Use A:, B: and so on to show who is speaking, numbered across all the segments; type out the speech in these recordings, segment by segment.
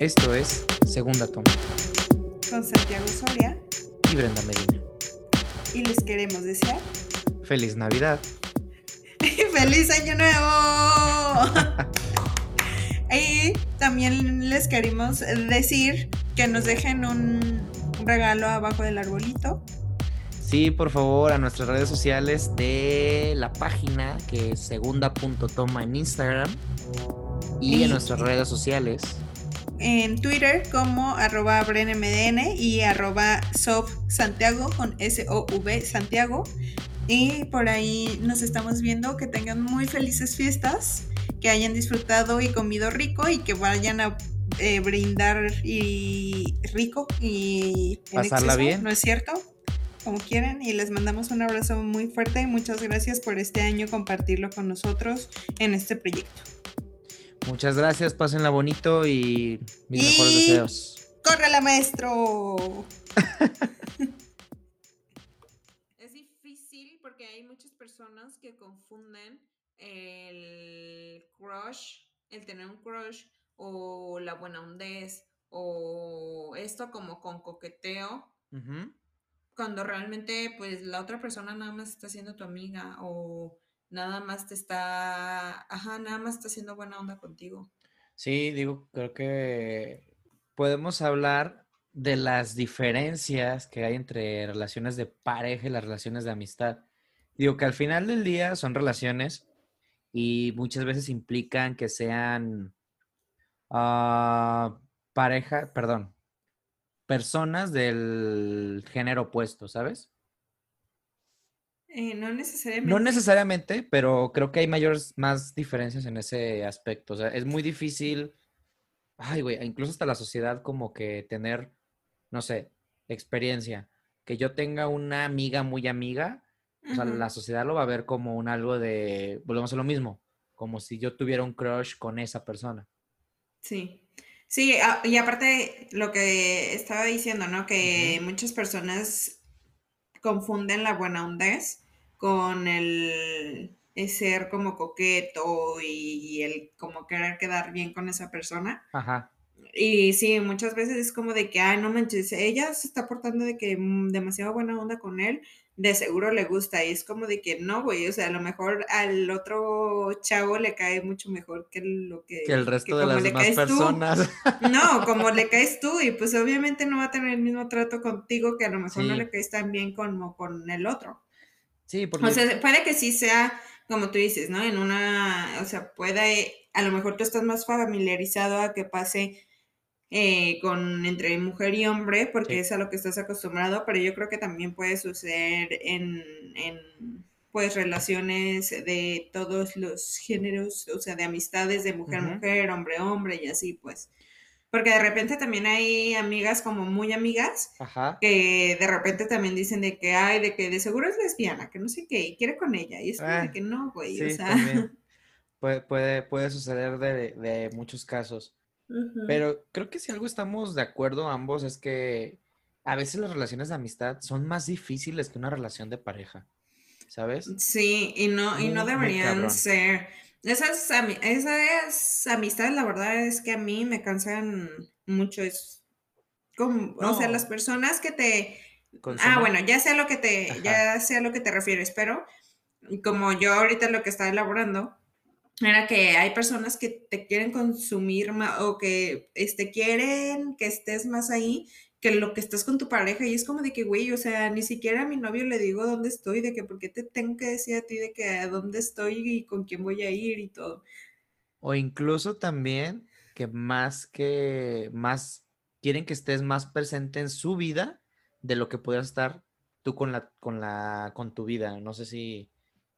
A: Esto es Segunda Toma.
B: Con Santiago Soria.
A: Y Brenda Medina.
B: Y les queremos desear.
A: Feliz Navidad.
B: ¡Feliz Año Nuevo! y también les queremos decir que nos dejen un regalo abajo del arbolito.
A: Sí, por favor, a nuestras redes sociales de la página que es segunda.toma en Instagram y, en nuestras redes sociales.
B: En Twitter como arroba brenmdn y arroba Santiago con S-O-V Santiago. Y por ahí nos estamos viendo. Que tengan muy felices fiestas, que hayan disfrutado y comido rico y que vayan a eh, brindar y rico y
A: pasarla bien.
B: ¿No es cierto? como quieran y les mandamos un abrazo muy fuerte y muchas gracias por este año compartirlo con nosotros en este proyecto.
A: Muchas gracias, pásenla bonito y mis mejores deseos.
B: ¡Córrela, maestro! es difícil porque hay muchas personas que confunden el crush, el tener un crush o la buena hondez o esto como con coqueteo cuando realmente pues la otra persona nada más está siendo tu amiga o nada más te está, ajá, nada más está haciendo buena onda contigo.
A: Sí, digo, creo que podemos hablar de las diferencias que hay entre relaciones de pareja y las relaciones de amistad. Digo que al final del día son relaciones y muchas veces implican que sean ah, pareja, perdón, personas del género opuesto, ¿sabes?
B: Eh, no necesariamente.
A: No necesariamente, pero creo que hay mayores, más diferencias en ese aspecto. O sea, es muy difícil, ay, güey, incluso hasta la sociedad como que tener, no sé, experiencia. Que yo tenga una amiga muy amiga, o sea, la sociedad lo va a ver como un algo de, volvemos a lo mismo, como si yo tuviera un crush con esa persona.
B: Sí. Sí, y aparte lo que estaba diciendo, ¿no? Que muchas personas confunden la buena hondez con el, ser como coqueto y el como querer quedar bien con esa persona.
A: Ajá.
B: Y sí, muchas veces es como de que, ay, no manches, ella se está portando de que mm, demasiado buena onda con él, de seguro le gusta. Y es como de que no, güey, o sea, a lo mejor al otro chavo le cae mucho mejor que lo que...
A: Que el resto de las demás personas.
B: No, como le caes tú y pues obviamente no va a tener el mismo trato contigo que a lo mejor no le caes tan bien como con el otro.
A: Sí, porque...
B: O sea, puede que sí sea, como tú dices, ¿no? En una, o sea, puede, a lo mejor tú estás más familiarizado a que pase eh, con entre mujer y hombre, porque es a lo que estás acostumbrado, pero yo creo que también puede suceder en, pues relaciones de todos los géneros, o sea, de amistades de mujer-mujer, hombre-hombre y así, pues. Porque de repente también hay amigas como muy amigas que de repente también dicen de que hay, de que de seguro es lesbiana, que no sé qué, y quiere con ella. Y es de ah, que no, güey. o sea.
A: Puede, puede, puede suceder de, de muchos casos. Pero creo que si algo estamos de acuerdo ambos es que a veces las relaciones de amistad son más difíciles que una relación de pareja, ¿sabes?
B: Sí, y no, y no deberían ser. Esas, esas amistades, la verdad es que a mí me cansan mucho. Es como, o sea, las personas que te... Ah, bueno, ya sé a lo que te, ya sé a lo que te refieres, pero como yo ahorita lo que estaba elaborando, era que hay personas que te quieren consumir o que este, quieren que estés más ahí que lo que estás con tu pareja y es como de que, güey, o sea, ni siquiera a mi novio le digo dónde estoy, de que por qué te tengo que decir a ti de que a dónde estoy y con quién voy a ir y todo.
A: O incluso también que más que, más, quieren que estés más presente en su vida de lo que puedas estar tú con la, con la, con tu vida. No sé si,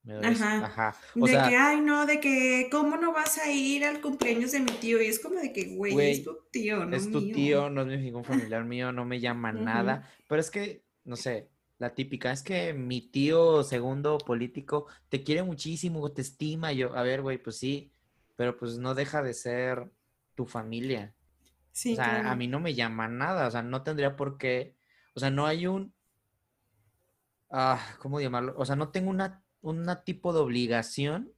B: Ajá. de que, ay, no, de que, ¿cómo no vas a ir al cumpleaños de mi tío? Y es como de que, güey, es tu tío, no
A: Es tu tío, no es ningún familiar mío, no me llama nada. Pero es que, no sé, la típica, es que mi tío segundo político te quiere muchísimo, te estima. yo, a ver, güey, pues sí, pero pues no deja de ser tu familia. Sí, o sea, a mí no me llama nada, o sea, no tendría por qué, o sea, no hay un, ah, ¿cómo llamarlo? O sea, no tengo una un tipo de obligación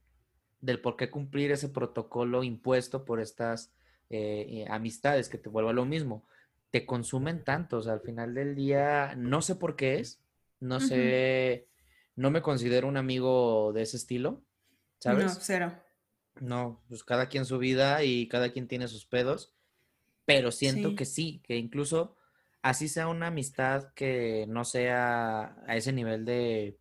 A: del por qué cumplir ese protocolo impuesto por estas eh, amistades, que te vuelva lo mismo, te consumen tanto, o sea, al final del día, no sé por qué es, no sé, no me considero un amigo de ese estilo, ¿sabes?
B: No, cero.
A: No, pues cada quien su vida y cada quien tiene sus pedos, pero siento que sí, que incluso así sea una amistad que no sea a ese nivel de,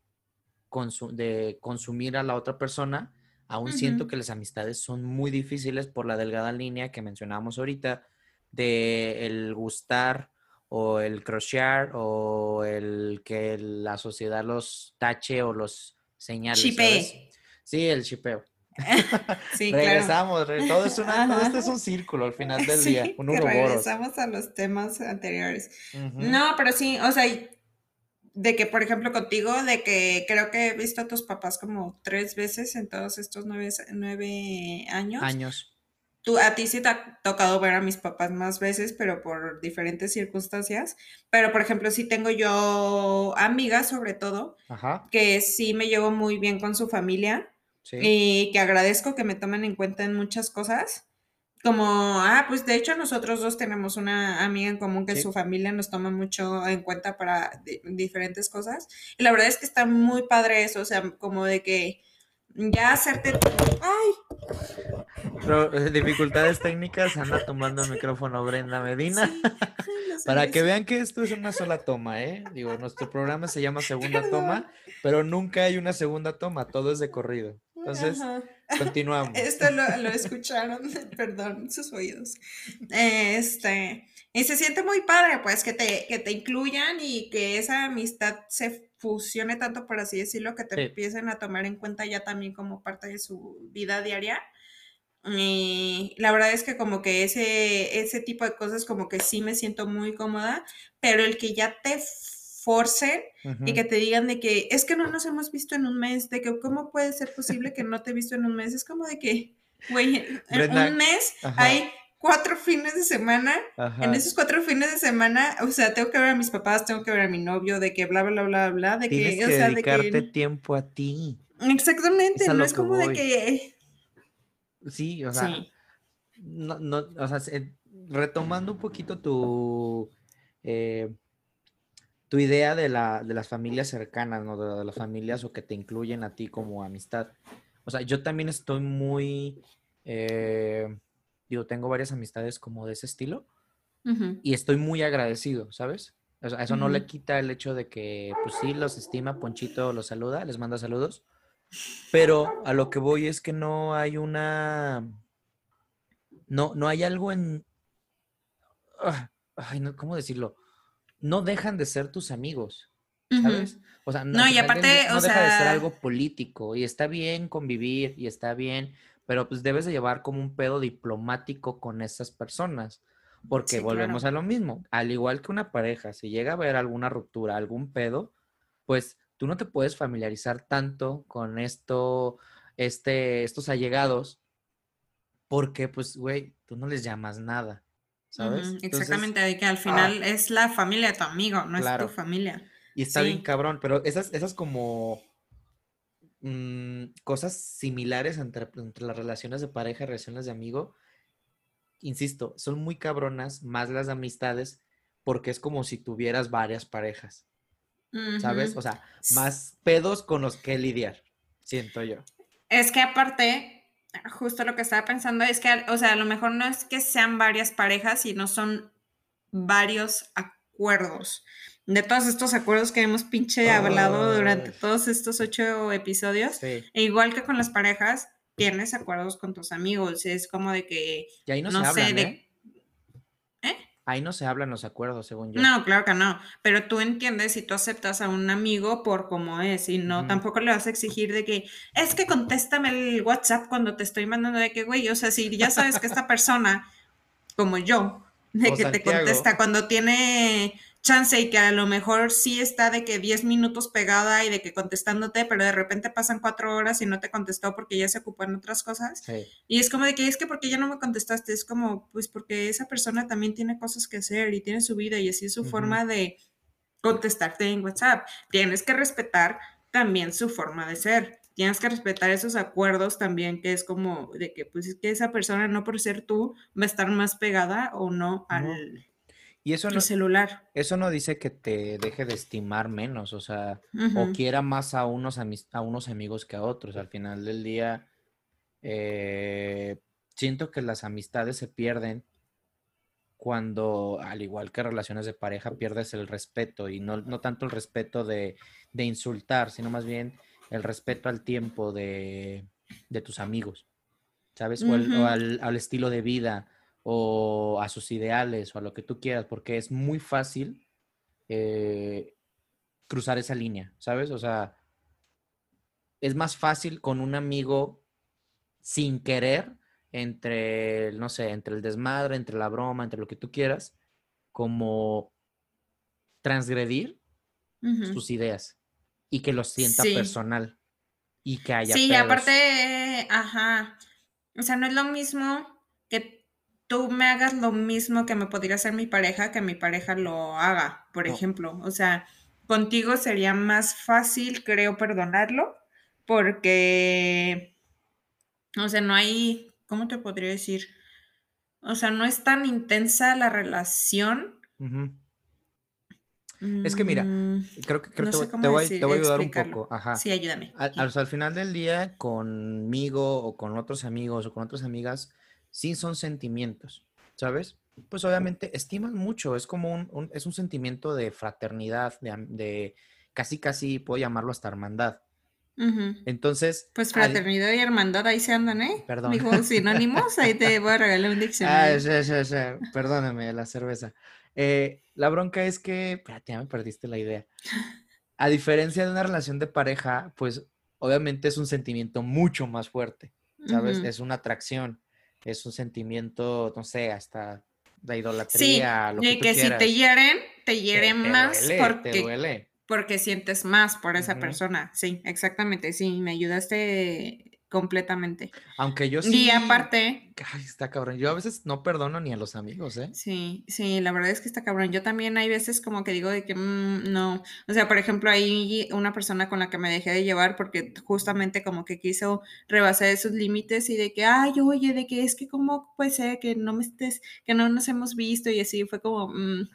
A: de consumir a la otra persona, aún siento que las amistades son muy difíciles por la delgada línea que mencionábamos ahorita de el gustar o el crochear o el que la sociedad los tache o los señale. Sí, el chipeo. sí, Regresamos, todo, es una, esto es un círculo al final del día, un
B: Regresamos a los temas anteriores. No, pero sí, o sea, de que, por ejemplo, contigo, de que creo que he visto a tus papás como tres veces en todos estos nueve, nueve años.
A: Años.
B: Tú, a ti sí te ha tocado ver a mis papás más veces, pero por diferentes circunstancias. Pero, por ejemplo, sí tengo yo amigas, sobre todo, que sí me llevo muy bien con su familia y que agradezco que me tomen en cuenta en muchas cosas. Como, ah, pues de hecho nosotros dos tenemos una amiga en común que su familia nos toma mucho en cuenta para diferentes cosas. Y la verdad es que está muy padre eso, o sea, como de que ya hacerte... ¡Ay!
A: Pero, eh, dificultades técnicas, anda tomando el micrófono Brenda Medina. Para que vean que esto es una sola toma, ¿eh? Digo, nuestro programa se llama Segunda Toma, pero nunca hay una segunda toma, todo es de corrido. Entonces, continuamos.
B: Esto lo, lo escucharon, perdón, sus oídos. Este, y se siente muy padre, pues, que te, que te incluyan y que esa amistad se fusione tanto, por así decirlo, que te empiecen a tomar en cuenta ya también como parte de su vida diaria. Y la verdad es que como que ese, ese tipo de cosas como que sí me siento muy cómoda, pero el que ya te force y que te digan de que es que no nos hemos visto en un mes, de que cómo puede ser posible que no te he visto en un mes, es como de que, güey, en un mes hay cuatro fines de semana, en esos cuatro fines de semana, o sea, tengo que ver a mis papás, tengo que ver a mi novio, de que bla, bla, bla, bla, de
A: que,
B: o
A: sea, dedicarte de que... tiempo a ti.
B: Exactamente, no es como de que...
A: Sí, o sea, No, no, o sea, retomando un poquito tu... Eh, tu idea de, la, de las familias cercanas, ¿no? De, las familias o que te incluyen a ti como amistad. O sea, yo también estoy muy, eh, digo, tengo varias amistades como de ese estilo y estoy muy agradecido, ¿sabes? O sea, eso no le quita el hecho de que, pues sí, los estima, Ponchito los saluda, les manda saludos, pero a lo que voy es que no hay una, no, no hay algo en, ay, no, ¿cómo decirlo? No dejan de ser tus amigos, ¿sabes? O sea, no, y aparte, no, deja de ser algo político y está bien convivir y está bien, pero pues debes de llevar como un pedo diplomático con esas personas, porque volvemos a lo mismo, al igual que una pareja, si llega a haber alguna ruptura, algún pedo, pues tú no te puedes familiarizar tanto con esto, este, estos allegados, porque pues, güey, tú no les llamas nada. ¿Sabes?
B: exactamente, de que al final ah. es la familia de tu amigo, no es tu familia.
A: Y está bien cabrón, pero esas, esas como mm, cosas similares entre, las relaciones de pareja y relaciones de amigo, insisto, son muy cabronas, más las amistades, porque es como si tuvieras varias parejas, ¿sabes? O sea, más pedos con los que lidiar, siento yo.
B: Es que aparte, justo lo que estaba pensando es que, o sea, a lo mejor no es que sean varias parejas, sino son varios acuerdos. De todos estos acuerdos que hemos pinche hablado durante todos estos ocho episodios, e igual que con las parejas, tienes acuerdos con tus amigos. Es como de que.
A: Y ahí no, se hablan, ¿eh? Ahí no se hablan los acuerdos, según yo.
B: No, claro que no. Pero tú entiendes y tú aceptas a un amigo por como es y no, tampoco le vas a exigir de que es que contéstame el WhatsApp cuando te estoy mandando de que, güey, o sea, si ya sabes que esta persona, como yo, de que te contesta cuando tiene chance y que a lo mejor sí está de que 10 minutos pegada y de que contestándote, pero de repente pasan cuatro horas y no te contestó porque ya se ocupó en otras cosas. Y es como de que es que porque ya no me contestaste, es como, pues porque esa persona también tiene cosas que hacer y tiene su vida y así es su forma de contestarte en WhatsApp. Tienes que respetar también su forma de ser. tienes que respetar esos acuerdos también, que es como de que, pues, es que esa persona, no por ser tú, va a estar más pegada o no al,
A: y eso no, celular. Eso no dice que te deje de estimar menos, o sea, o quiera más a unos, a unos amigos que a otros. Al final del día, eh, siento que las amistades se pierden cuando, al igual que relaciones de pareja, pierdes el respeto y no, tanto el respeto de, insultar, sino más bien el respeto al tiempo de, tus amigos, ¿sabes? O, al, estilo de vida o a sus ideales o a lo que tú quieras, porque es muy fácil eh, cruzar esa línea, ¿sabes? O sea, es más fácil con un amigo sin querer entre, no sé, entre el desmadre, entre la broma, entre lo que tú quieras, como transgredir sus ideas y que lo sienta personal y que haya.
B: Sí, aparte, ajá, o sea, no es lo mismo tú me hagas lo mismo que me podría hacer mi pareja, que mi pareja lo haga, por ejemplo. O sea, contigo sería más fácil, creo, perdonarlo, porque, o sea, no hay ¿cómo te podría decir? O sea, no es tan intensa la relación.
A: Es que mira, mm, creo que, creo te, voy, te, voy, a ayudar un poco. Ajá.
B: Sí, ayúdame.
A: Al, final del día, conmigo o con otros amigos o con otras amigas, sí son sentimientos, ¿sabes? Pues obviamente estiman mucho, es como un, es un sentimiento de fraternidad, de, de, casi casi puedo llamarlo hasta hermandad. Entonces.
B: Pues fraternidad y hermandad ahí se andan, ¿eh? Perdón. Dijo sinónimos, ahí te voy a regalar un diccionario.
A: Ah, sí, sí, sí. Perdóname la cerveza. Eh, la bronca es que. Espérate, ya me perdiste la idea. A diferencia de una relación de pareja, pues obviamente es un sentimiento mucho más fuerte, ¿sabes? Es una atracción, es un sentimiento, no sé, hasta la idolatría.
B: Sí, lo que y que si te hieren, te hieren más porque. Te duele porque sientes más por esa persona. Sí, exactamente, sí, me ayudaste completamente.
A: Aunque yo sí.
B: Y aparte.
A: Ay, está cabrón. Yo a veces no perdono ni a los amigos, ¿eh?
B: Sí, sí, la verdad es que está cabrón. Yo también hay veces como que digo de que mm, no. O sea, por ejemplo, hay una persona con la que me dejé de llevar porque justamente como que quiso rebasar esos límites y de que, ay, oye, de que es que como puede ser que no me estés, que no nos hemos visto y así fue como. Mm,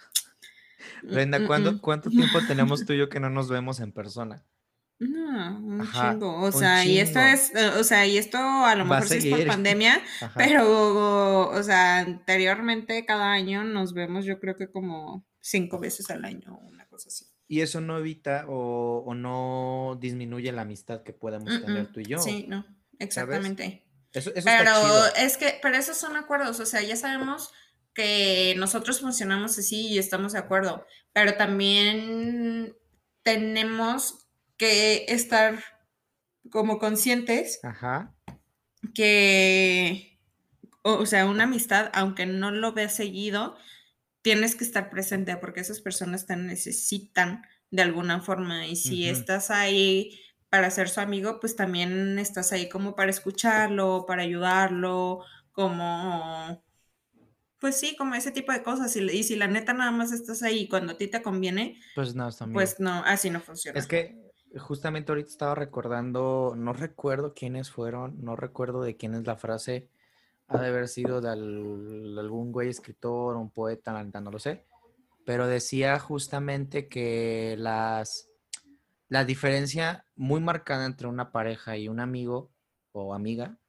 A: Brenda, ¿cuándo, ¿cuánto tiempo tenemos tú y yo que no nos vemos en persona?
B: No, un chingo. O sea, y esto es, o sea, y esto a lo mejor sí es por pandemia, pero, o sea, anteriormente cada año nos vemos, yo creo que como cinco veces al año, una cosa así.
A: Y eso no evita o, no disminuye la amistad que podemos tener tú y yo.
B: Sí, no, exactamente. Eso, pero es que, pero esos son acuerdos, o sea, ya sabemos que nosotros funcionamos así y estamos de acuerdo, pero también tenemos que estar como conscientes que, o, sea, una amistad, aunque no lo veas seguido, tienes que estar presente porque esas personas te necesitan de alguna forma y si estás ahí para ser su amigo, pues también estás ahí como para escucharlo, para ayudarlo, como pues sí, como ese tipo de cosas. Y, si la neta nada más estás ahí cuando a ti te conviene,
A: pues no,
B: Pues no, así no funciona.
A: Es que justamente ahorita estaba recordando, no recuerdo quiénes fueron, no recuerdo de quién es la frase. Ha de haber sido de, algún güey escritor, un poeta, no lo sé. Pero decía justamente que las, la diferencia muy marcada entre una pareja y un amigo o amiga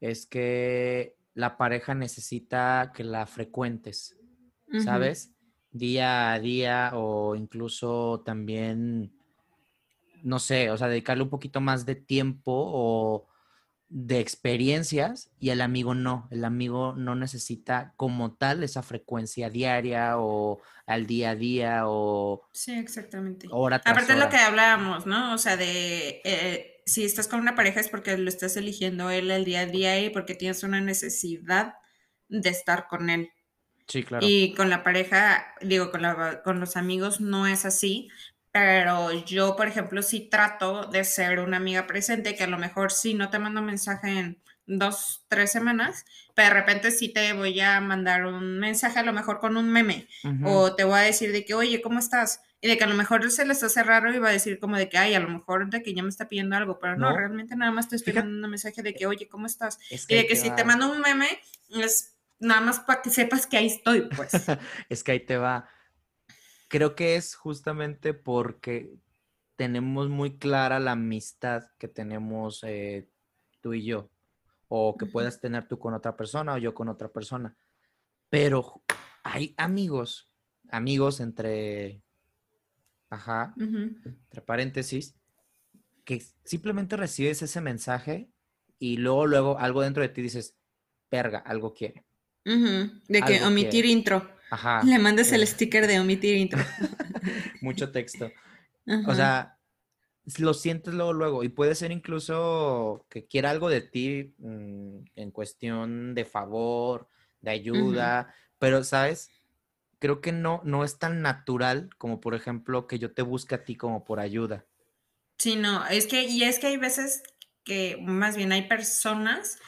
A: es que la pareja necesita que la frecuentes, ¿sabes? Día a día o incluso también, no sé, o sea, dedicarle un poquito más de tiempo o de experiencias y el amigo no, el amigo no necesita como tal esa frecuencia diaria o al día a día o...
B: Sí, exactamente. Aparte de lo que hablábamos, ¿no? O sea, de... Eh, si estás con una pareja es porque lo estás eligiendo él el día a día y porque tienes una necesidad de estar con él.
A: Sí, claro.
B: Y con la pareja, digo, con, con los amigos no es así, pero yo, por ejemplo, sí trato de ser una amiga presente, que a lo mejor sí no te mando mensaje en dos, tres semanas, pero de repente sí te voy a mandar un mensaje, a lo mejor con un meme, o te voy a decir de que, oye, ¿cómo estás? Y de que a lo mejor se les hace raro y va a decir como de que, ay, a lo mejor de que ya me está pidiendo algo, pero no, realmente nada más te estoy mandando un mensaje de que, oye, ¿cómo estás? y de que si te mando un meme, es nada más para que sepas que ahí estoy, pues.
A: es que ahí te va creo que es justamente porque tenemos muy clara la amistad que tenemos eh, tú y yo, o que puedas tener tú con otra persona o yo con otra persona. Pero hay amigos, amigos entre, ajá, entre paréntesis, que simplemente recibes ese mensaje y luego, luego algo dentro de ti dices, perga, algo quiere.
B: De que omitir intro. Ajá. Le mandes el eh. sticker de omitir intro.
A: Mucho texto. O sea, lo sientes luego, luego. Y puede ser incluso que quiera algo de ti mm, en cuestión de favor, de ayuda. Pero, ¿sabes? Creo que no, no es tan natural como, por ejemplo, que yo te busque a ti como por ayuda.
B: Sí, no, es que, y es que hay veces que más bien hay personas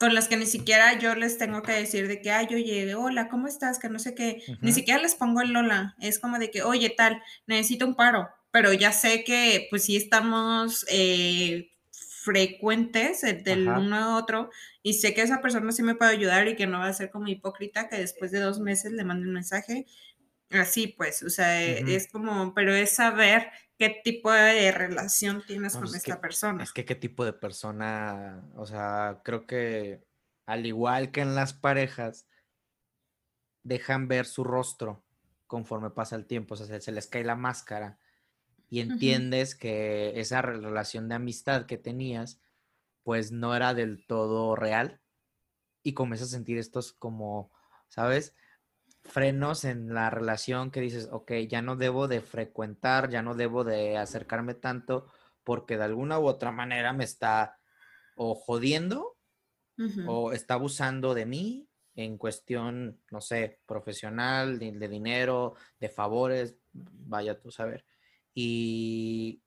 B: con las que ni siquiera yo les tengo que decir de que, ay, oye, hola, ¿cómo estás? Que no sé qué, ni siquiera les pongo el hola, es como de que, oye, tal, necesito un paro, pero ya sé que pues sí estamos eh, frecuentes del uno a otro y sé que esa persona sí me puede ayudar y que no va a ser como hipócrita que después de dos meses le mande un mensaje. Así pues, o sea, es como, pero es saber qué tipo de relación tienes con esta persona.
A: Es que qué tipo de persona, o sea, creo que al igual que en las parejas, dejan ver su rostro conforme pasa el tiempo, o sea, se, les cae la máscara y entiendes que esa relación de amistad que tenías, pues no era del todo real y comienzas a sentir estos como, ¿sabes? Frenos en la relación que dices, ok, ya no debo de frecuentar, ya no debo de acercarme tanto porque de alguna u otra manera me está o jodiendo o está abusando de mí en cuestión, no sé, profesional, de, de, dinero, de favores, vaya tú a saber. Y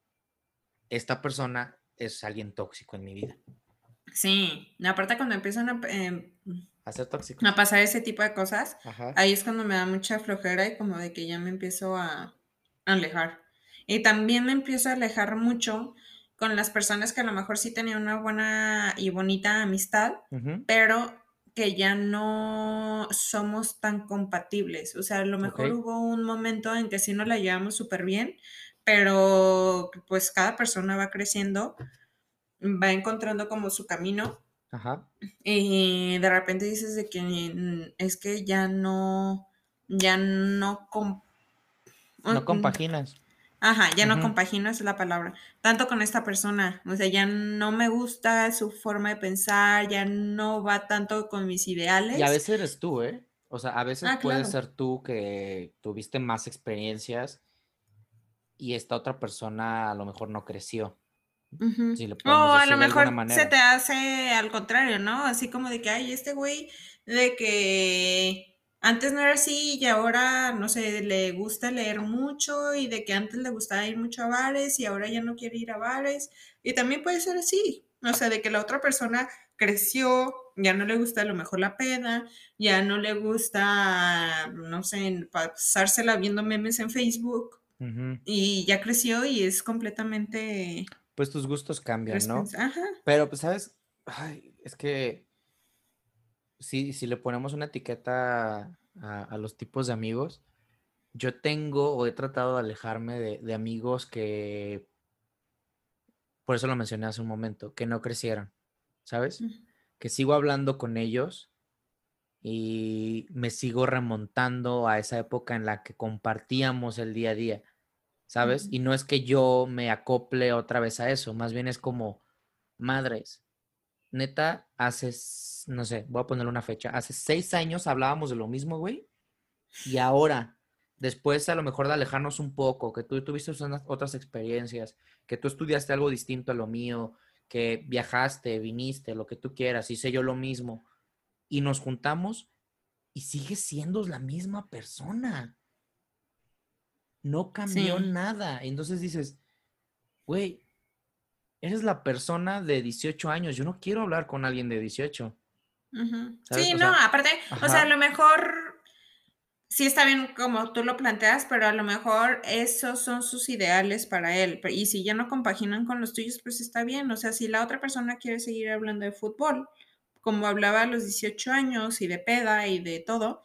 A: esta persona es alguien tóxico en mi vida.
B: Sí, aparte cuando empiezan a... Em,
A: a ser tóxico.
B: A pasar ese tipo de cosas, ahí es cuando me da mucha flojera y como de que ya me empiezo a, alejar. Y también me empiezo a alejar mucho con las personas que a lo mejor sí tenían una buena y bonita amistad, pero que ya no somos tan compatibles. O sea, a lo mejor hubo un momento en que sí nos la llevamos súper bien, pero pues cada persona va creciendo, va encontrando como su camino Ajá. Y de repente dices de que mm, es que ya no, ya no...
A: no mm, compaginas.
B: Ajá, ya no compaginas la palabra. Tanto con esta persona. O sea, ya no me gusta su forma de pensar, ya no va tanto con mis ideales.
A: Y a veces eres tú, ¿eh? O sea, a veces ah, puede ser tú que tuviste más experiencias y esta otra persona a lo mejor no creció
B: o a lo mejor se te hace al contrario, ¿no? Así como de que, ay, este güey, de que antes no era así y ahora, no sé, le gusta leer mucho y de que antes le gustaba ir mucho a bares y ahora ya no quiere ir a bares. Y también puede ser así, o sea, de que la otra persona creció, ya no le gusta a lo mejor la pena, ya no le gusta, no sé, pasársela viendo memes en Facebook. Y ya creció y es completamente
A: pues tus gustos cambian, ¿no? Pero, pues, ¿sabes? Ay, es que si, si le ponemos una etiqueta a, los tipos de amigos, yo tengo o he tratado de alejarme de, amigos que, por eso lo mencioné hace un momento, que no crecieron, ¿sabes? Que sigo hablando con ellos y me sigo remontando a esa época en la que compartíamos el día a día. ¿Sabes? Y no es que yo me acople otra vez a eso, más bien es como, madres, neta, hace, no sé, voy a ponerle una fecha, hace seis años hablábamos de lo mismo, güey, y ahora, después a lo mejor de alejarnos un poco, que tú tuviste otras experiencias, que tú estudiaste algo distinto a lo mío, que viajaste, viniste, lo que tú quieras, hice yo lo mismo, y nos juntamos y sigues siendo la misma persona. No cambió nada. Entonces dices, güey, eres la persona de 18 años, yo no quiero hablar con alguien de 18.
B: Sí, no, aparte, o sea, a lo mejor sí está bien como tú lo planteas, pero a lo mejor esos son sus ideales para él. Y si ya no compaginan con los tuyos, pues está bien. O sea, si la otra persona quiere seguir hablando de fútbol, como hablaba a los 18 años y de peda y de todo,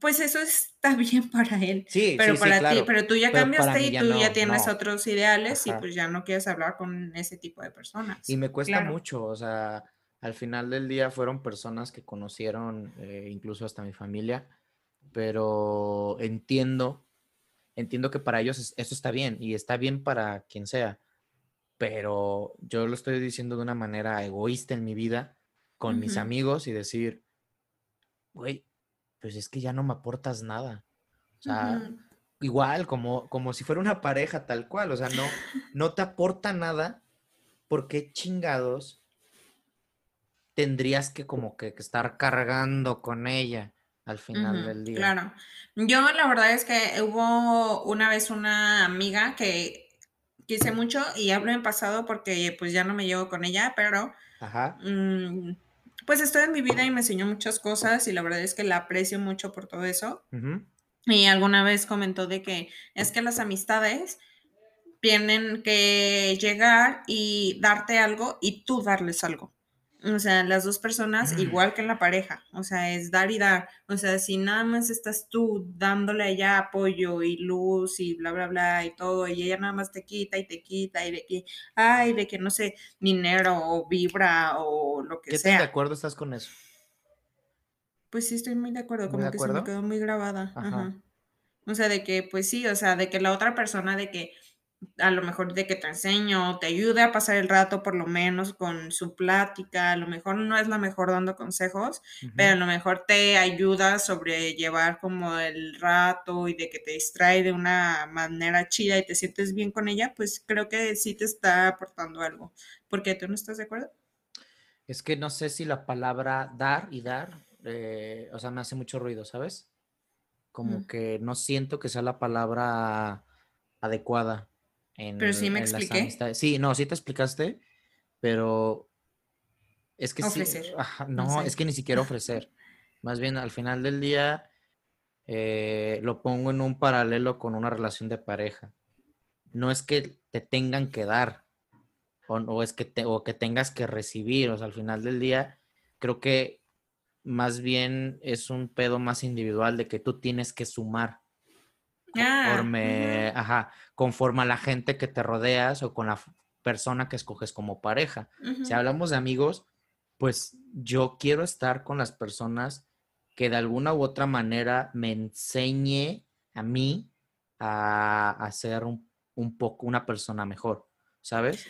B: pues eso está bien para él. Sí, pero para ti, pero tú ya cambiaste y tú ya tienes otros ideales y pues ya no quieres hablar con ese tipo de personas.
A: Y me cuesta mucho, o sea, al final del día fueron personas que conocieron eh, incluso hasta mi familia, pero entiendo, entiendo que para ellos eso está bien y está bien para quien sea, pero yo lo estoy diciendo de una manera egoísta en mi vida con mis amigos y decir, güey, pues es que ya no me aportas nada. O sea, igual, como, como si fuera una pareja tal cual, o sea, no, no te aporta nada, ¿por qué chingados tendrías que como que, estar cargando con ella al final del día?
B: Claro. Yo la verdad es que hubo una vez una amiga que quise mucho y hablo en pasado porque pues ya no me llevo con ella, pero Ajá. Mm, pues estoy en mi vida y me enseñó muchas cosas y la verdad es que la aprecio mucho por todo eso. Y alguna vez comentó de que es que las amistades tienen que llegar y darte algo y tú darles algo. O sea, las dos personas, mm. igual que en la pareja, o sea, es dar y dar. O sea, si nada más estás tú dándole a ella apoyo y luz y bla, bla, bla y todo, y ella nada más te quita y te quita y de que, ay, de que no sé, dinero o vibra o lo que sea.
A: ¿Qué de acuerdo estás con eso?
B: Pues sí, estoy muy de acuerdo, como que se me quedó muy grabada. Ajá. O sea, de que, pues sí, o sea, de que la otra persona, de que a lo mejor de que te enseño, te ayude a pasar el rato por lo menos con su plática, a lo mejor no es la mejor dando consejos, pero a lo mejor te ayuda a sobrellevar como el rato y de que te distrae de una manera chida y te sientes bien con ella, pues creo que sí te está aportando algo. ¿Por qué tú no estás de acuerdo?
A: Es que no sé si la palabra dar y dar, eh, o sea, me hace mucho ruido, ¿sabes? Como mm. que no siento que sea la palabra adecuada
B: pero sí me expliqué.
A: Sí, no, sí te explicaste, pero es que
B: ofrecer.
A: sí. no, es que ni siquiera ofrecer. Más bien, al final del día, eh, lo pongo en un paralelo con una relación de pareja. No es que te tengan que dar, o, es que te, o que tengas que recibir. O sea, al final del día, creo que más bien es un pedo más individual de que tú tienes que sumar. Ah, conforme, ajá, conforme a la gente que te rodeas o con la persona que escoges como pareja. Si hablamos de amigos, pues yo quiero estar con las personas que de alguna u otra manera me enseñe a mí a, ser un, poco una persona mejor, ¿sabes?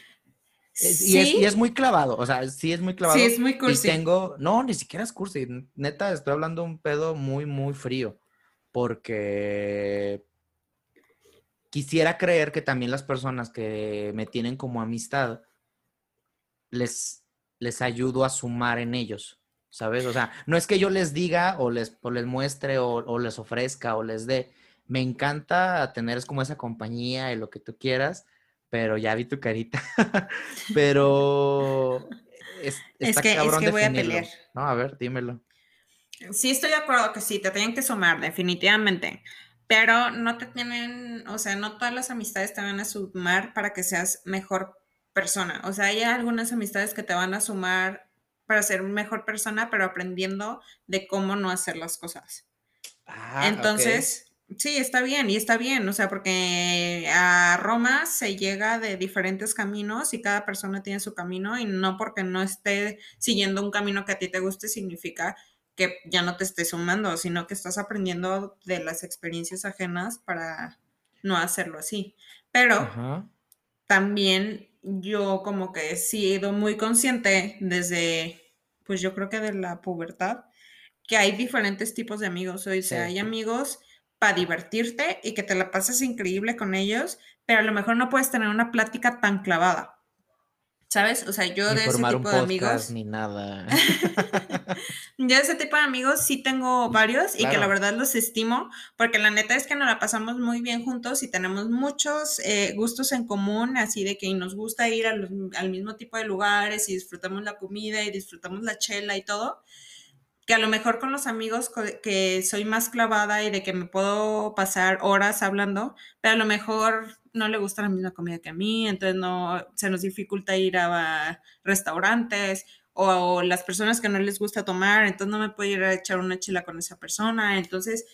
A: Y, es, muy clavado, o sea, sí es muy clavado.
B: Sí, es muy cursi.
A: Y tengo, no, ni siquiera es cursi, neta, estoy hablando de un pedo muy, muy frío, porque quisiera creer que también las personas que me tienen como amistad, les, les ayudo a sumar en ellos, ¿sabes? O sea, no es que yo les diga o les, les muestre o, les ofrezca o les dé. Me encanta tener como esa compañía y lo que tú quieras, pero ya vi tu carita. pero
B: es, es que, es que voy a pelear.
A: No, a ver, dímelo.
B: Sí, estoy de acuerdo que sí, te tienen que sumar, definitivamente. Pero no te tienen, o sea, no todas las amistades te van a sumar para que seas mejor persona. O sea, hay algunas amistades que te van a sumar para ser mejor persona, pero aprendiendo de cómo no hacer las cosas. Ah, Entonces, sí, está bien, y está bien, o sea, porque a Roma se llega de diferentes caminos y cada persona tiene su camino y no porque no esté siguiendo un camino que a ti te guste significa que ya no te estés sumando, sino que estás aprendiendo de las experiencias ajenas para no hacerlo así. Pero también yo como que he sido muy consciente desde, pues yo creo que de la pubertad, que hay diferentes tipos de amigos. O sea, hay amigos para divertirte y que te la pases increíble con ellos, pero a lo mejor no puedes tener una plática tan clavada. ¿Sabes? O sea, yo de ese tipo de amigos.
A: Ni nada.
B: yo de ese tipo de amigos sí tengo varios y que la verdad los estimo, porque la neta es que nos la pasamos muy bien juntos y tenemos muchos eh, gustos en común, así de que nos gusta ir al mismo tipo de lugares y disfrutamos la comida y disfrutamos la chela y todo que a lo mejor con los amigos que soy más clavada y de que me puedo pasar horas hablando, pero a lo mejor no le gusta la misma comida que a mí, entonces no se nos dificulta ir a restaurantes o, las personas que no les gusta tomar, entonces no me puedo ir a echar una chila con esa persona, entonces,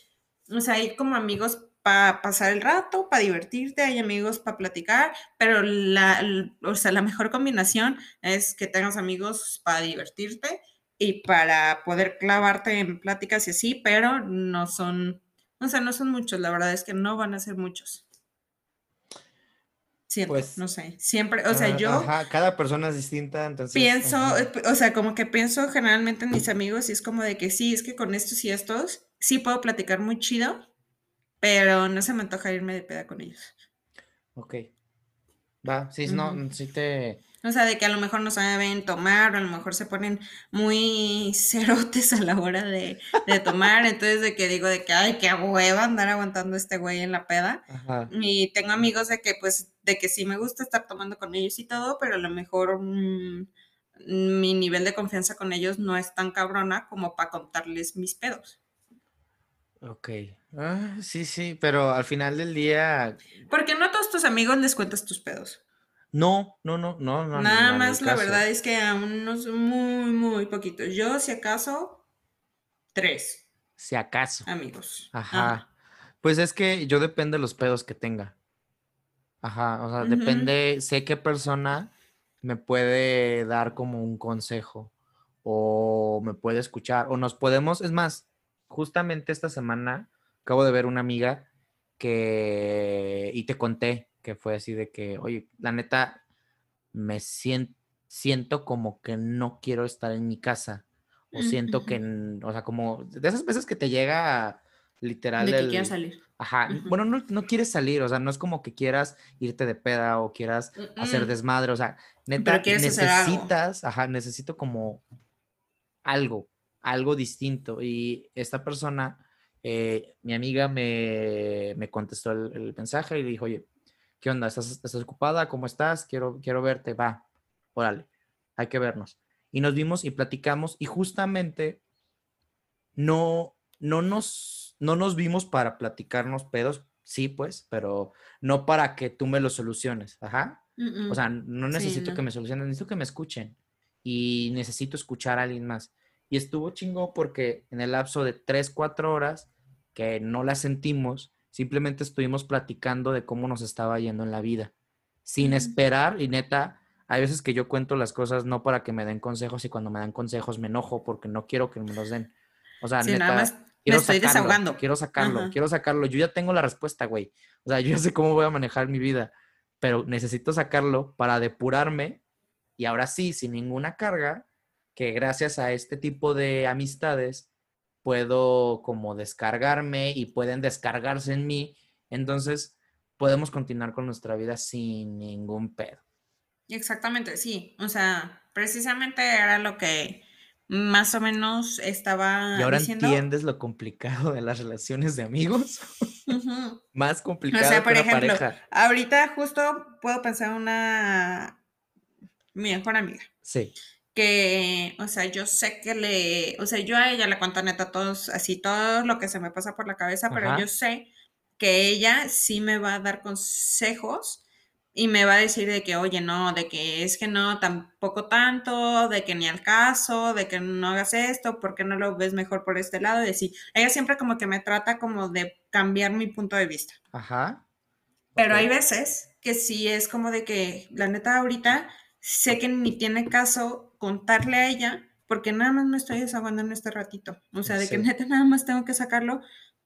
B: o sea, como amigos para pasar el rato, para divertirte, hay amigos para platicar, pero la, o sea, la mejor combinación es que tengas amigos para divertirte y para poder clavarte en pláticas y así, pero no son, o sea, no son muchos, la verdad es que no van a ser muchos. Siento, pues, no sé, siempre, o sea, ah, yo...
A: Ajá, cada persona es distinta, entonces...
B: Pienso, o sea, como que pienso generalmente en mis amigos y es como de que sí, es que con estos y estos sí puedo platicar muy chido, pero no se me antoja irme de peda con ellos.
A: Ok. Va, sí, no, sí te
B: o sea, de que a lo mejor no saben tomar, o a lo mejor se ponen muy cerotes a la hora de, tomar. Entonces, de que digo de que, ay, qué hueva andar aguantando este güey en la peda. Y tengo amigos de que, pues, de que sí me gusta estar tomando con ellos y todo, pero a lo mejor mm, mi nivel de confianza con ellos no es tan cabrona como para contarles mis pedos.
A: Ok. Ah, sí, sí, pero al final del día.
B: Porque no a todos tus amigos les cuentas tus pedos.
A: No, no, no, no.
B: no Nada más la verdad es que a unos muy, muy poquitos. Yo, si acaso, tres.
A: Si acaso.
B: Amigos.
A: Ajá. Pues es que yo depende de los pedos que tenga. Ajá, o sea, depende, sé qué persona me puede dar como un consejo o me puede escuchar o nos podemos, es más, justamente esta semana acabo de ver una amiga que, y te conté, que fue así de que, oye, la neta, me siento, siento como que no quiero estar en mi casa. O siento que, o sea, como de esas veces que te llega literal.
B: De que quieras salir.
A: Ajá. Bueno, no, no, quieres salir, o sea, no es como que quieras irte de peda o quieras hacer desmadre, o sea, neta, necesitas, ajá, necesito como algo, algo distinto. Y esta persona, eh, mi amiga me, me contestó el, el, mensaje y le dijo, oye, ¿qué onda? ¿Estás, estás ocupada? ¿Cómo estás? Quiero, quiero verte, va, órale, hay que vernos. Y nos vimos y platicamos y justamente no, no, nos, no nos vimos para platicarnos pedos, sí, pues, pero no para que tú me lo soluciones, ajá. O sea, no necesito que me solucionen, necesito que me escuchen y necesito escuchar a alguien más. Y estuvo chingo porque en el lapso de tres, cuatro horas que no la sentimos, Simplemente estuvimos platicando de cómo nos estaba yendo en la vida, sin esperar y neta, hay veces que yo cuento las cosas no para que me den consejos y cuando me dan consejos me enojo porque no quiero que me los den. O sea, neta, quiero
B: estoy
A: sacarlo,
B: desahogando.
A: Quiero sacarlo, quiero sacarlo. Yo ya tengo la respuesta, güey. O sea, yo ya sé cómo voy a manejar mi vida, pero necesito sacarlo para depurarme y ahora sí, sin ninguna carga, que gracias a este tipo de amistades puedo como descargarme y pueden descargarse en mí. Entonces, podemos continuar con nuestra vida sin ningún pedo.
B: Exactamente, sí. O sea, precisamente era lo que más o menos estaba.
A: Y ahora entiendes lo complicado de las relaciones de amigos. más complicado o sea, por ejemplo,
B: Ahorita justo puedo pensar una mi mejor amiga.
A: Sí
B: que, o sea, yo sé que le, o sea, yo a ella le cuento neta todos, así todo lo que se me pasa por la cabeza, pero yo sé que ella sí me va a dar consejos y me va a decir de que, oye, no, de que es que no, tampoco tanto, de que ni al caso, de que no hagas esto, porque no lo ves mejor por este lado? De decir, ella siempre como que me trata como de cambiar mi punto de vista.
A: Ajá.
B: Pero hay veces que sí es como de que, la neta, ahorita sé que ni tiene caso contarle a ella, porque nada más me estoy desahogando en este ratito. O sea, de que neta nada más tengo que sacarlo.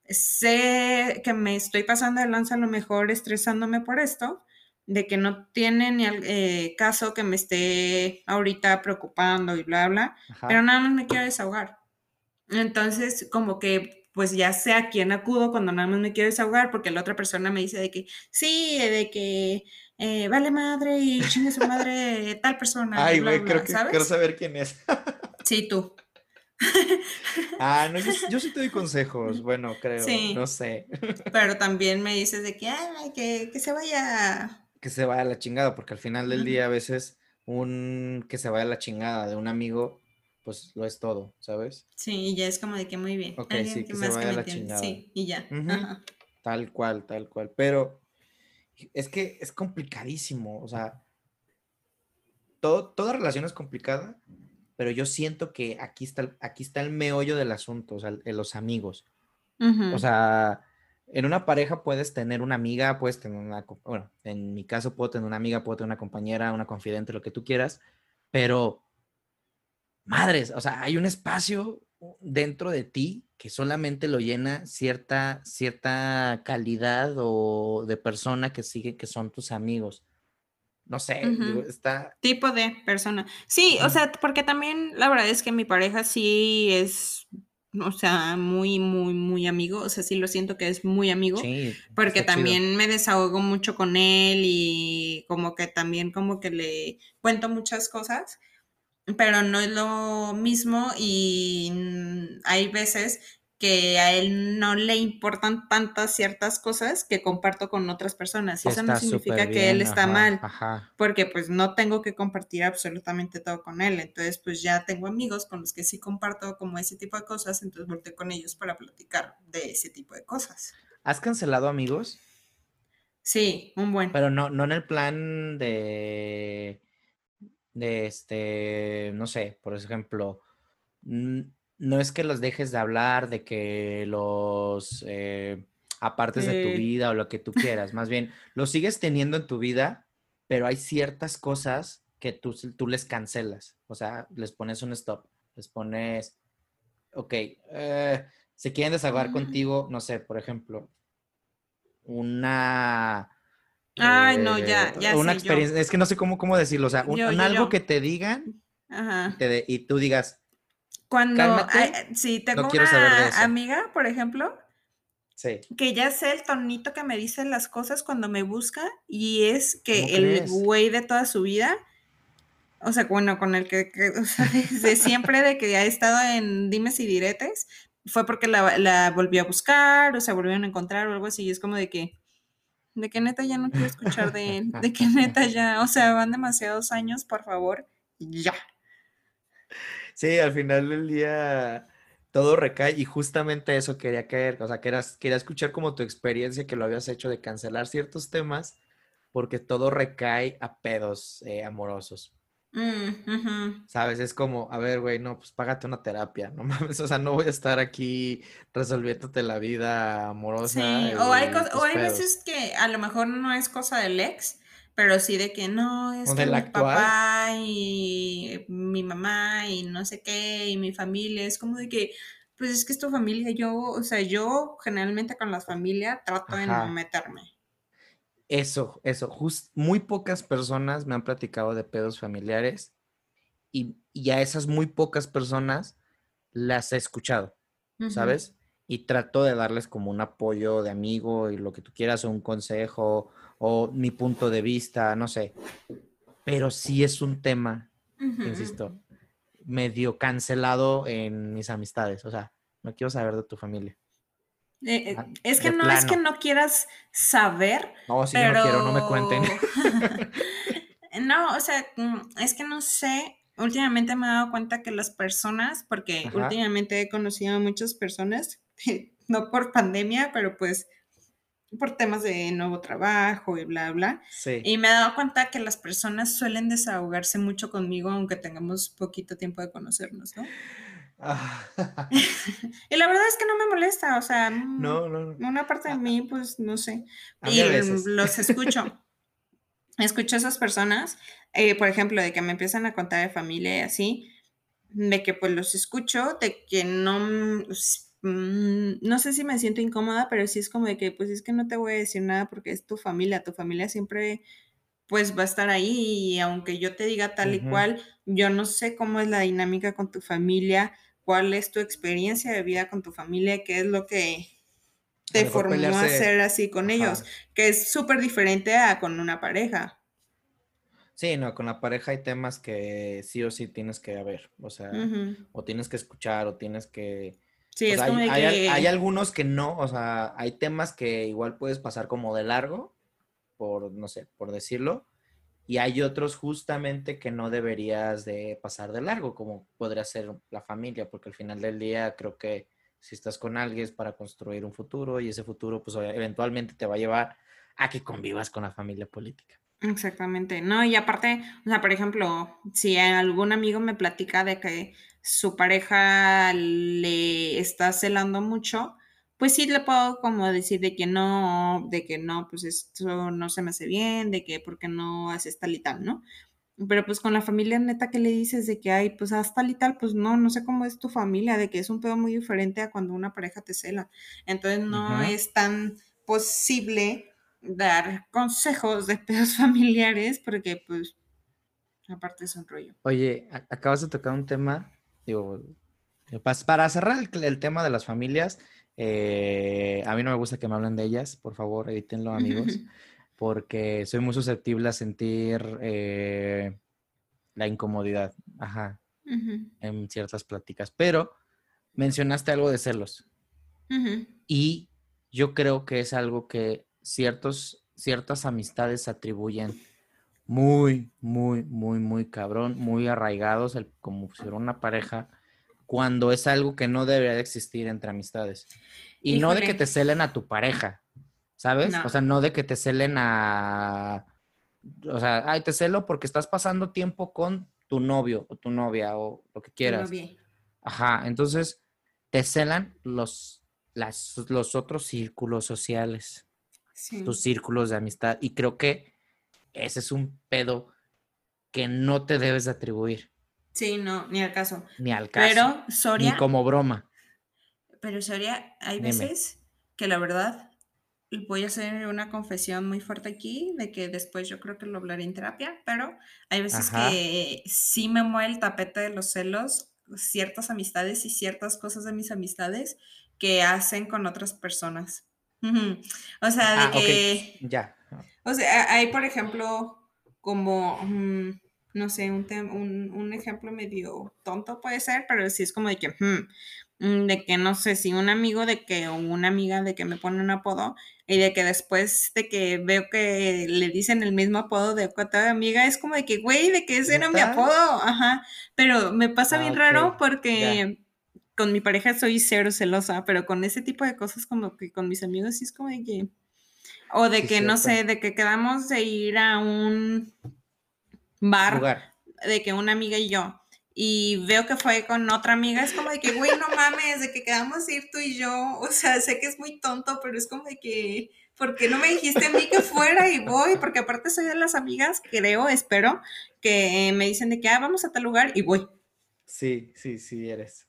B: Sé que me estoy pasando de lanza a lo mejor estresándome por esto, de que no tiene ni eh, caso que me esté ahorita preocupando y bla, bla, pero nada más me quiero desahogar. Entonces, como que pues ya sé a quién acudo cuando nada más me quiero desahogar, porque la otra persona me dice de que sí, de que eh, vale madre y chingue su madre tal persona.
A: Ay, güey, creo que quiero saber quién es.
B: sí, tú.
A: ah, no, yo, sí te doy consejos, bueno, creo, no sé.
B: Pero también me dices de que, ay, que, que se vaya.
A: Que se vaya a la chingada, porque al final del día a veces un que se vaya a la chingada de un amigo, pues lo es todo, ¿sabes?
B: Sí, y ya es como de que muy bien.
A: Ok, sí, que, se vaya a la chingada.
B: Sí, y ya.
A: Tal cual, tal cual. Pero es que es complicadísimo, o sea, todo, toda relación es complicada, pero yo siento que aquí está, aquí está el meollo del asunto, o sea, los amigos. O sea, en una pareja puedes tener una amiga, puedes tener una, bueno, en mi caso puedo tener una amiga, puedo tener una compañera, una confidente, lo que tú quieras, pero madres, o sea, hay un espacio dentro de ti que solamente lo llena cierta, cierta calidad o de persona que sigue, que son tus amigos. No sé, está...
B: Tipo de persona. Sí, o sea, porque también la verdad es que mi pareja sí es, o sea, muy, muy, muy amigo. O sea, sí lo siento que es muy amigo. Sí, porque también me desahogo mucho con él y como que también como que le cuento muchas cosas pero no es lo mismo y hay veces que a él no le importan tantas ciertas cosas que comparto con otras personas. Y eso no significa que él está mal, porque pues no tengo que compartir absolutamente todo con él. Entonces pues ya tengo amigos con los que sí comparto como ese tipo de cosas, entonces volteé con ellos para platicar de ese tipo de cosas.
A: ¿Has cancelado amigos?
B: Sí, un buen.
A: Pero no, no en el plan de de este, no sé, por ejemplo, no es que los dejes de hablar, de que los eh, apartes de tu vida o lo que tú quieras, más bien, los sigues teniendo en tu vida, pero hay ciertas cosas que tú, tú les cancelas, o sea, les pones un stop, les pones, ok, eh, se quieren desahogar contigo, no sé, por ejemplo, una
B: Ay, no, ya, ya.
A: Una experiencia, es que no sé cómo, cómo decirlo, o sea, un, algo que te digan y tú digas.
B: Cuando, sí, tengo una amiga, por ejemplo, sí. que ya sé el tonito que me dice las cosas cuando me busca y es que el güey de toda su vida, o sea, bueno, con el que, o sea, desde siempre de que ha estado en dimes y diretes, fue porque la, la volvió a buscar, o sea, volvieron a encontrar o algo así, y es como de que de que neta ya no quiero escuchar de él, de que neta ya, o sea, van demasiados años, por favor, ya.
A: Sí, al final del día todo recae y justamente eso quería caer, o sea, quería, quería escuchar como tu experiencia que lo habías hecho de cancelar ciertos temas porque todo recae a pedos eh, amorosos. Mm, ¿Sabes? Es como, a ver, güey, no, pues págate una terapia, no mames, o sea, no voy a estar aquí resolviéndote la vida amorosa.
B: Sí, o hay, o hay veces que a lo mejor no es cosa del ex, pero sí de que no, es que mi papá y mi mamá y no sé qué, y mi familia, es como de que, pues es que es tu familia, yo, o sea, yo generalmente con la familia trato de no meterme.
A: Eso, eso. Just, muy pocas personas me han platicado de pedos familiares y, a esas muy pocas personas las he escuchado, ¿sabes? Y trato de darles como un apoyo de amigo y lo que tú quieras, o un consejo, o mi punto de vista, no sé. Pero sí es un tema, insisto, medio cancelado en mis amistades. O sea, no quiero saber de tu familia.
B: Eh, eh, ah, es que no es que no quieras saber.
A: No, si no quiero, no me cuenten.
B: no, o sea, mm, es que no sé. Últimamente me he dado cuenta que las personas, porque últimamente he conocido a muchas personas, no por pandemia, pero pues por temas de nuevo trabajo y bla, bla. Y me he dado cuenta que las personas suelen desahogarse mucho conmigo, aunque tengamos poquito tiempo de conocernos, ¿no? Ah. y la verdad es que no me molesta, o sea, no, no, una parte de mí, pues no sé. Y los escucho. escucho a esas personas, eh, por ejemplo, de que me empiezan a contar de familia y así, de que pues los escucho, de que no, mm, no sé si me siento incómoda, pero sí es como de que pues es que no te voy a decir nada porque es tu familia, tu familia siempre pues va a estar ahí y aunque yo te diga tal y cual, yo no sé cómo es la dinámica con tu familia, cuál es tu experiencia de vida con tu familia, qué es lo que te formó a ser así con ellos, que es súper diferente a con una pareja.
A: Sí, no, con la pareja hay temas que sí o sí tienes que ver, o sea, o tienes que escuchar, o tienes que... Sí, es como hay, que... hay, algunos que no, o sea, hay temas que igual puedes pasar como de largo, por, no sé, por decirlo, y hay otros justamente que no deberías de pasar de largo, como podría ser la familia, porque al final del día creo que si estás con alguien es para construir un futuro y ese futuro pues eventualmente te va a llevar a que convivas con la familia política.
B: Exactamente, no, y aparte, o sea, por ejemplo, si algún amigo me platica de que su pareja le está celando mucho, pues sí le puedo como decir de que no, de que no, pues esto no se me hace bien, de que porque no haces tal y tal, ¿no? Pero pues con la familia neta que le dices de que hay, pues haz tal y tal, pues no, no sé cómo es tu familia, de que es un pedo muy diferente a cuando una pareja te cela. Entonces no es tan posible dar consejos de pedos familiares porque pues aparte es un rollo.
A: Oye, acabas de tocar un tema, digo, para cerrar el, tema de las familias, eh, a mí no me gusta que me hablen de ellas, por favor, evítenlo amigos. porque soy muy susceptible a sentir eh, la incomodidad, ajá, en ciertas pláticas. Pero mencionaste algo de celos. Y yo creo que es algo que ciertos, ciertas amistades atribuyen muy, muy, muy, muy cabrón, muy arraigados, como si fuera una pareja, cuando es algo que no debería de existir entre amistades. Y no de que te celen a tu pareja, ¿sabes? O sea, no de que te celen a... O sea, ay, te celo porque estás pasando tiempo con tu novio o tu novia o lo que quieras. Ajá, entonces te celan los, las, los otros círculos sociales, tus círculos de amistad. Y creo que ese es un pedo que no te debes de atribuir.
B: Sí, no, ni al caso.
A: Ni al caso. Pero Soria. Ni como broma.
B: Pero Soria, hay veces que la verdad voy a hacer una confesión muy fuerte aquí, de que después yo creo que lo hablaré en terapia, pero hay veces que sí me mueve el tapete de los celos ciertas amistades y ciertas cosas de mis amistades que hacen con otras personas. O sea, de ah, que... Ya. O sea, hay, por ejemplo, como, mm, no sé, un, un, un, ejemplo medio tonto puede ser, pero sí es como de que, hmm, Mm, de que no sé si un amigo de que o una amiga de que me pone un apodo y de que después de que veo que le dicen el mismo apodo de otra amiga es como de que güey de que ese era mi apodo ajá pero me pasa bien ah, raro porque con mi pareja soy cero celosa pero con ese tipo de cosas como que con mis amigos sí es como de que o de que no sé de que quedamos de ir a un bar de que una amiga y yo y veo que fue con otra amiga, es como de que, güey, no mames, de que quedamos ir tú y yo, o sea, sé que es muy tonto, pero es como de que, ¿por qué no me dijiste a mí que fuera y voy? Porque aparte soy de las amigas, creo, espero, que me dicen de que, ah, vamos a tal lugar y voy.
A: Sí, sí, sí, eres.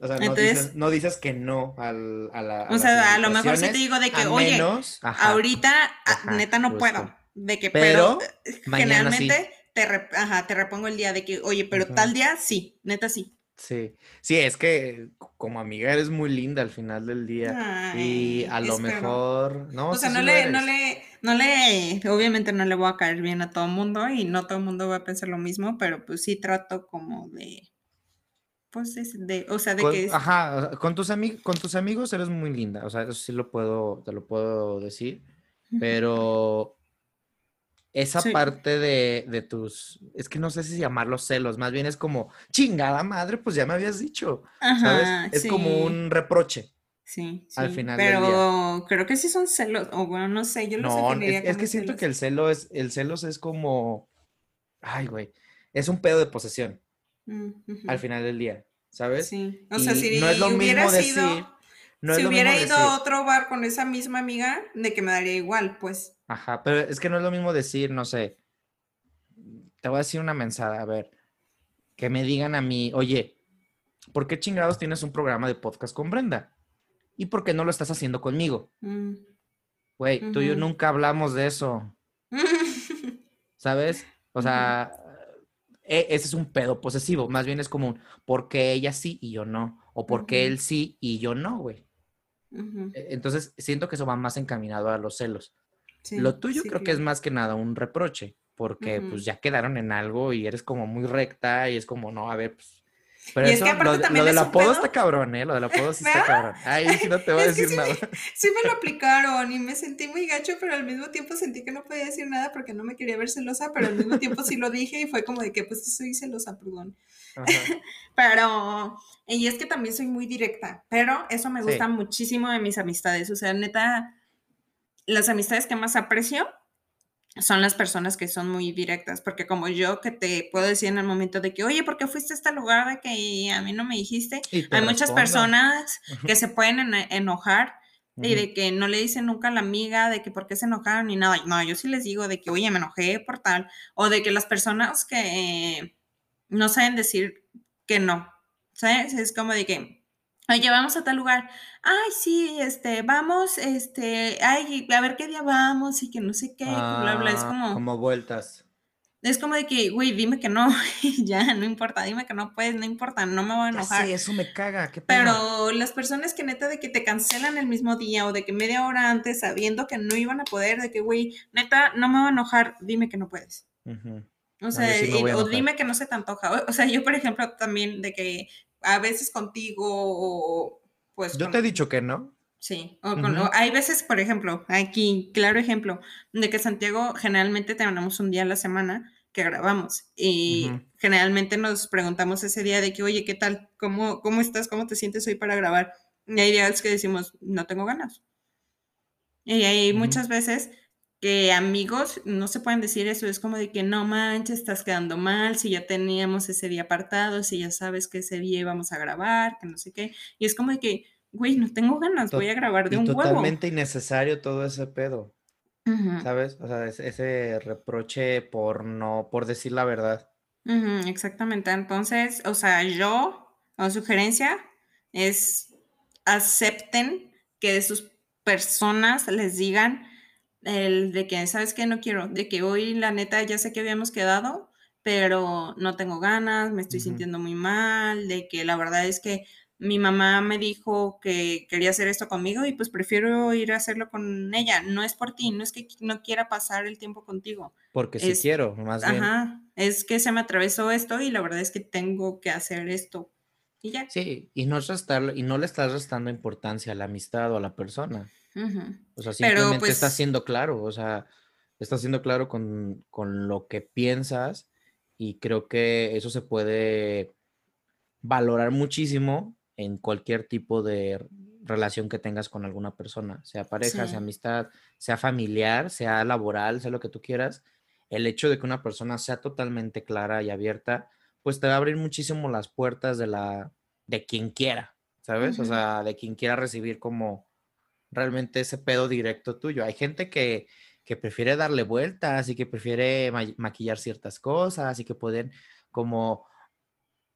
A: O sea, no, dices, no dices que no al, a la...
B: o sea, a lo mejor sí te digo de que, oye, ahorita ah, neta no puedo. De que, pero, generalmente te, ajá, te repongo el día de que, oye, pero tal día sí, neta sí.
A: Sí, sí, es que como amiga eres muy linda al final del día y a lo mejor, no,
B: o sea, no le, no le, no le, obviamente no le voy a caer bien a todo el mundo y no todo el mundo va a pensar lo mismo, pero pues sí trato como de, pues de, o sea, de que
A: Ajá, con tus amigos, con tus amigos eres muy linda, o sea, eso sí lo puedo, te lo puedo decir, pero esa parte de, tus, es que no sé si llamarlos celos, más bien es como, chingada madre, pues ya me habías dicho, ¿sabes? Es como un reproche.
B: Sí, Al final Pero creo que sí son celos, o bueno, no sé, yo no,
A: sé. Es, es que siento que el celo es, el celos es como, ay, güey, es un pedo de posesión. Mm, al final del día, ¿sabes? Sí. O sea, si
B: no es lo mismo decir. Si hubiera ido a otro bar con esa misma amiga, de que me daría igual, pues.
A: Ajá, pero es que no es lo mismo decir, no sé, te voy a decir una mensada, a ver, que me digan a mí, oye, ¿por qué chingados tienes un programa de podcast con Brenda? ¿Y por qué no lo estás haciendo conmigo? Mm. Güey, tú y yo nunca hablamos de eso. ¿Sabes? O sea, e, ese es un pedo posesivo. Más bien es como un, ¿por qué ella sí y yo no? O ¿por qué él sí y yo no, güey? E, entonces, siento que eso va más encaminado a los celos. Lo tuyo creo que es más que nada un reproche, porque pues ya quedaron en algo y eres como muy recta y es como, no, a ver, pues pero eso, lo, lo del apodo está cabrón, ¿eh? Lo del apodo sí está cabrón. Ay, sí no te voy a decir nada.
B: sí me lo aplicaron y me sentí muy gacho, pero al mismo tiempo sentí que no podía decir nada porque no me quería ver celosa, pero al mismo tiempo sí lo dije y fue como de que pues sí soy celosa, perdón. pero, y es que también soy muy directa, pero eso me gusta muchísimo de mis amistades. O sea, neta, las amistades que más aprecio son las personas que son muy directas, porque como yo que te puedo decir en el momento de que, oye, ¿por qué fuiste a este lugar de que a mí no me dijiste? Hay muchas personas que se pueden enojar y de que no le dicen nunca a la amiga de que por qué se enojaron ni nada. No, yo sí les digo de que, oye, me enojé por tal, o de que las personas que no saben decir que no, ¿sabes? Es como de que, oye, vamos a tal lugar, ay, sí, este, vamos, este, ay, a ver qué día vamos y que no sé qué, bla, bla, es ah, como...
A: Como vueltas.
B: Es como de que, güey, dime que no, ya, no importa, dime que no puedes, no importa, no me voy a enojar.
A: Sí, eso me caga, qué
B: pena. Pero las personas que neta de que te cancelan el mismo día o de que media hora antes sabiendo que no iban a poder, de que, güey, neta, no me voy a enojar, dime que no puedes. O sea, o dime que no se te antoja. O sea, yo, por ejemplo, también de que a veces contigo o pues...
A: Yo te he dicho que no.
B: Sí, o hay veces, por ejemplo, aquí, claro ejemplo, de que Santiago generalmente tenemos un día a la semana que grabamos y generalmente nos preguntamos ese día de que, oye, ¿qué tal? ¿Cómo, ¿Cómo estás? ¿Cómo te sientes hoy para grabar? Y hay días que decimos, no tengo ganas. Y hay muchas veces que amigos no se pueden decir eso, es como de que no manches, estás quedando mal, si ya teníamos ese día apartado, si ya sabes que ese día íbamos a grabar, que no sé qué, y es como de que, güey, no tengo ganas, voy a grabar de un
A: totalmente Totalmente innecesario todo ese pedo, ¿sabes? O sea, ese reproche por no, por decir la verdad.
B: exactamente, entonces, o sea, yo, o sugerencia es acepten que de sus personas les digan, el de que, ¿sabes qué? No quiero, de que hoy la neta ya sé que habíamos quedado, pero no tengo ganas, me estoy sintiendo muy mal, de que la verdad es que mi mamá me dijo que quería hacer esto conmigo y pues prefiero ir a hacerlo con ella. No es por ti, no es que no quiera pasar el tiempo contigo.
A: Porque si quiero, más bien. Ajá,
B: es que se me atravesó esto y la verdad es que tengo que hacer esto. Y ya.
A: Sí, y no, restarlo, y no le estás restando importancia a la amistad o a la persona. O sea, simplemente pues está siendo claro, o sea, está siendo claro con, lo que piensas y creo que eso se puede valorar muchísimo en cualquier tipo de relación que tengas con alguna persona, sea pareja, sea amistad, sea familiar, sea laboral, sea lo que tú quieras. El hecho de que una persona sea totalmente clara y abierta, pues te va a abrir muchísimo las puertas de la de quien quiera, ¿sabes? O sea, de quien quiera recibir como realmente ese pedo directo tuyo. Hay gente que, prefiere darle vueltas y que prefiere maquillar ciertas cosas y que pueden como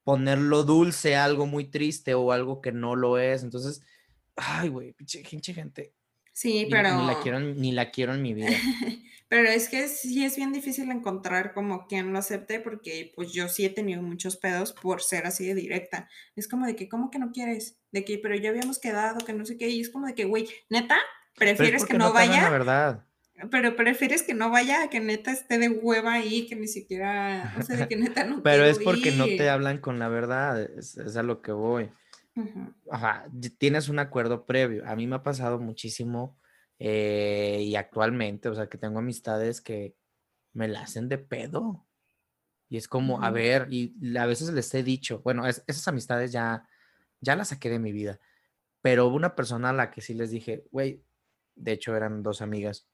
A: ponerlo dulce algo muy triste o algo que no lo es. Entonces, ay, güey, pinche, gente.
B: Sí, pero...
A: Ni la, quiero, ni la quiero en mi vida.
B: pero es que sí es bien difícil encontrar como quien lo acepte porque pues yo sí he tenido muchos pedos por ser así de directa. Es como de que, ¿cómo que no quieres? De que, pero ya habíamos quedado, que no sé qué. Y es como de que, güey, neta, prefieres que no, vaya. La verdad. Pero prefieres que no vaya a que neta esté de hueva ahí, que ni siquiera, o sea, de que neta no
A: Pero es porque no te hablan con la verdad, es, a lo que voy. Ajá, tienes un acuerdo previo. A mí me ha pasado muchísimo eh, y actualmente, o sea, que tengo amistades que me la hacen de pedo. Y es como, a ver, y a veces les he dicho, bueno, esas amistades ya, ya las saqué de mi vida, pero hubo una persona a la que sí les dije, güey, de hecho eran dos amigas,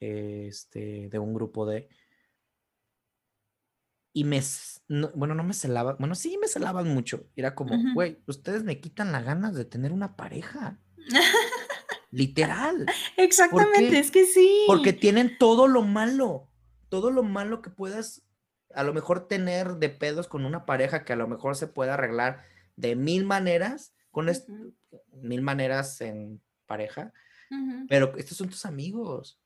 A: este, de un grupo de, y me, bueno, no me celaban, bueno, sí me celaban mucho. Era como, güey, ustedes me quitan las ganas de tener una pareja. Literal.
B: Exactamente, es que sí.
A: Porque tienen todo lo malo, todo lo malo que puedas a lo mejor tener de pedos con una pareja que a lo mejor se puede arreglar de mil maneras, con mil maneras en pareja, pero estos son tus amigos.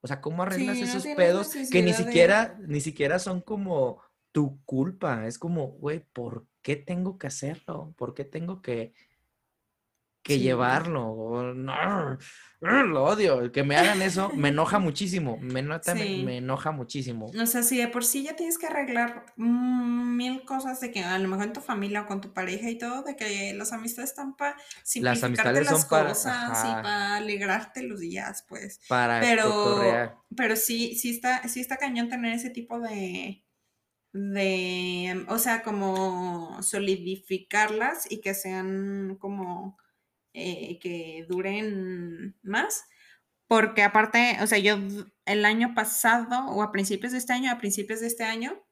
A: O sea, ¿cómo arreglas esos pedos que ni siquiera, ni siquiera son como tu culpa? Es como, güey, ¿por qué tengo que hacerlo? ¿Por qué tengo que que llevarlo. No, lo odio. El que me hagan eso me enoja muchísimo. Me, me, enoja muchísimo.
B: O sea, si de por sí ya tienes que arreglar mil cosas de que a lo mejor en tu familia o con tu pareja y todo, de que las amistades están para simplificarte las, cosas y para alegrarte los días, pues. Para pero, pero sí, sí está, sí está cañón tener ese tipo de de, o sea, como solidificarlas y que sean como eh, que duren más. Porque aparte, o sea, yo el año pasado o a principios de este año, a principios de este año,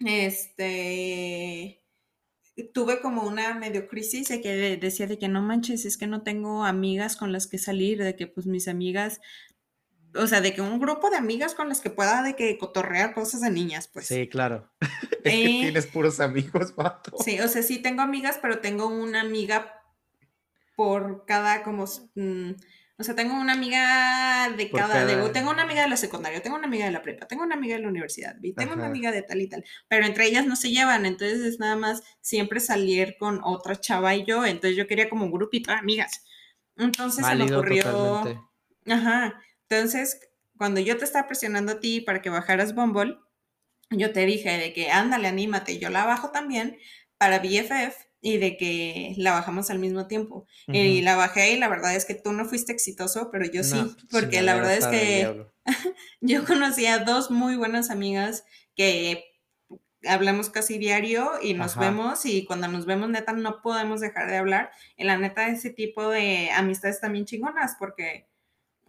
B: este, tuve como una medio crisis de que decía de que no manches, es que no tengo amigas con las que salir, de que pues mis amigas, o sea, de que un grupo de amigas con las que pueda de que cotorrear cosas de niñas, pues.
A: Sí, claro. es que eh, tienes puros amigos, vato.
B: Sí, o sea, sí tengo amigas, pero tengo una amiga por cada como... Mm, o sea, tengo una amiga de cada, tengo una amiga de la secundaria, tengo una amiga de la prepa, tengo una amiga de la universidad, y tengo una amiga de tal y tal, pero entre ellas no se llevan, entonces es nada más siempre salir con otra chava y yo, entonces yo quería como un grupito de amigas. Entonces se me ocurrió... Ajá, entonces cuando yo te estaba presionando a ti para que bajaras Bumble, yo te dije de que ándale, anímate, yo la bajo también para BFF y de que la bajamos al mismo tiempo. Y la bajé y la verdad es que tú no fuiste exitoso, pero yo sí, porque la verdad es que yo conocí a dos muy buenas amigas que hablamos casi diario y nos vemos y cuando nos vemos neta no podemos dejar de hablar. En la neta ese tipo de amistades también chingonas porque...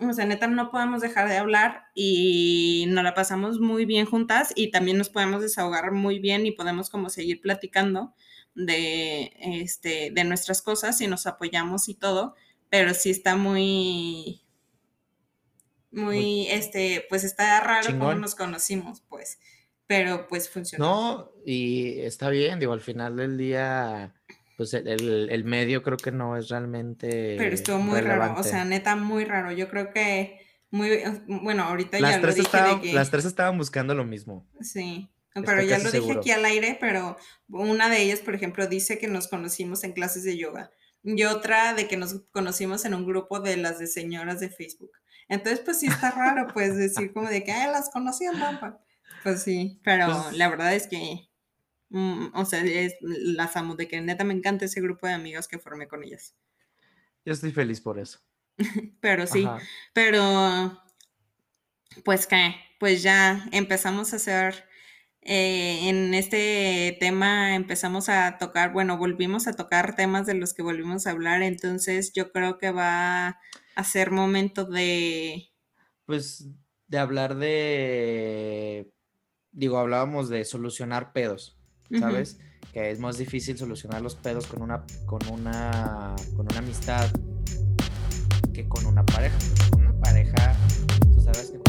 B: O sea, neta, no podemos dejar de hablar y nos la pasamos muy bien juntas y también nos podemos desahogar muy bien y podemos como seguir platicando de, este, de nuestras cosas y nos apoyamos y todo, pero sí está muy, muy, este, pues está raro cómo nos conocimos, pues, pero pues funcionó.
A: No, y está bien, digo, al final del día, pues el, medio creo que no es realmente.
B: Pero estuvo muy raro, o sea, neta, muy raro. Yo creo que muy, bueno, ahorita
A: las
B: ya
A: tres lo dije que... Las tres estaban buscando lo mismo.
B: Sí. Pero ya lo dije aquí al aire, pero una de ellas, por ejemplo, dice que nos conocimos en clases de yoga y otra de que nos conocimos en un grupo de las de señoras de Facebook. Entonces, pues sí está raro, pues decir como de que Ay, las conocí en Pues sí, pero pues la verdad es que, mm, o sea, las amo, de que neta me encanta ese grupo de amigos que formé con ellas.
A: Yo estoy feliz por eso.
B: pero sí, pero pues que, pues ya empezamos a hacer eh, en este tema empezamos a tocar, bueno, volvimos a tocar temas de los que volvimos a hablar, entonces yo creo que va a ser momento de...
A: Pues de hablar de, digo, hablábamos de solucionar pedos, ¿sabes? Que es más difícil solucionar los pedos con una, con una, con una amistad que con una pareja. Con una pareja, tú sabes que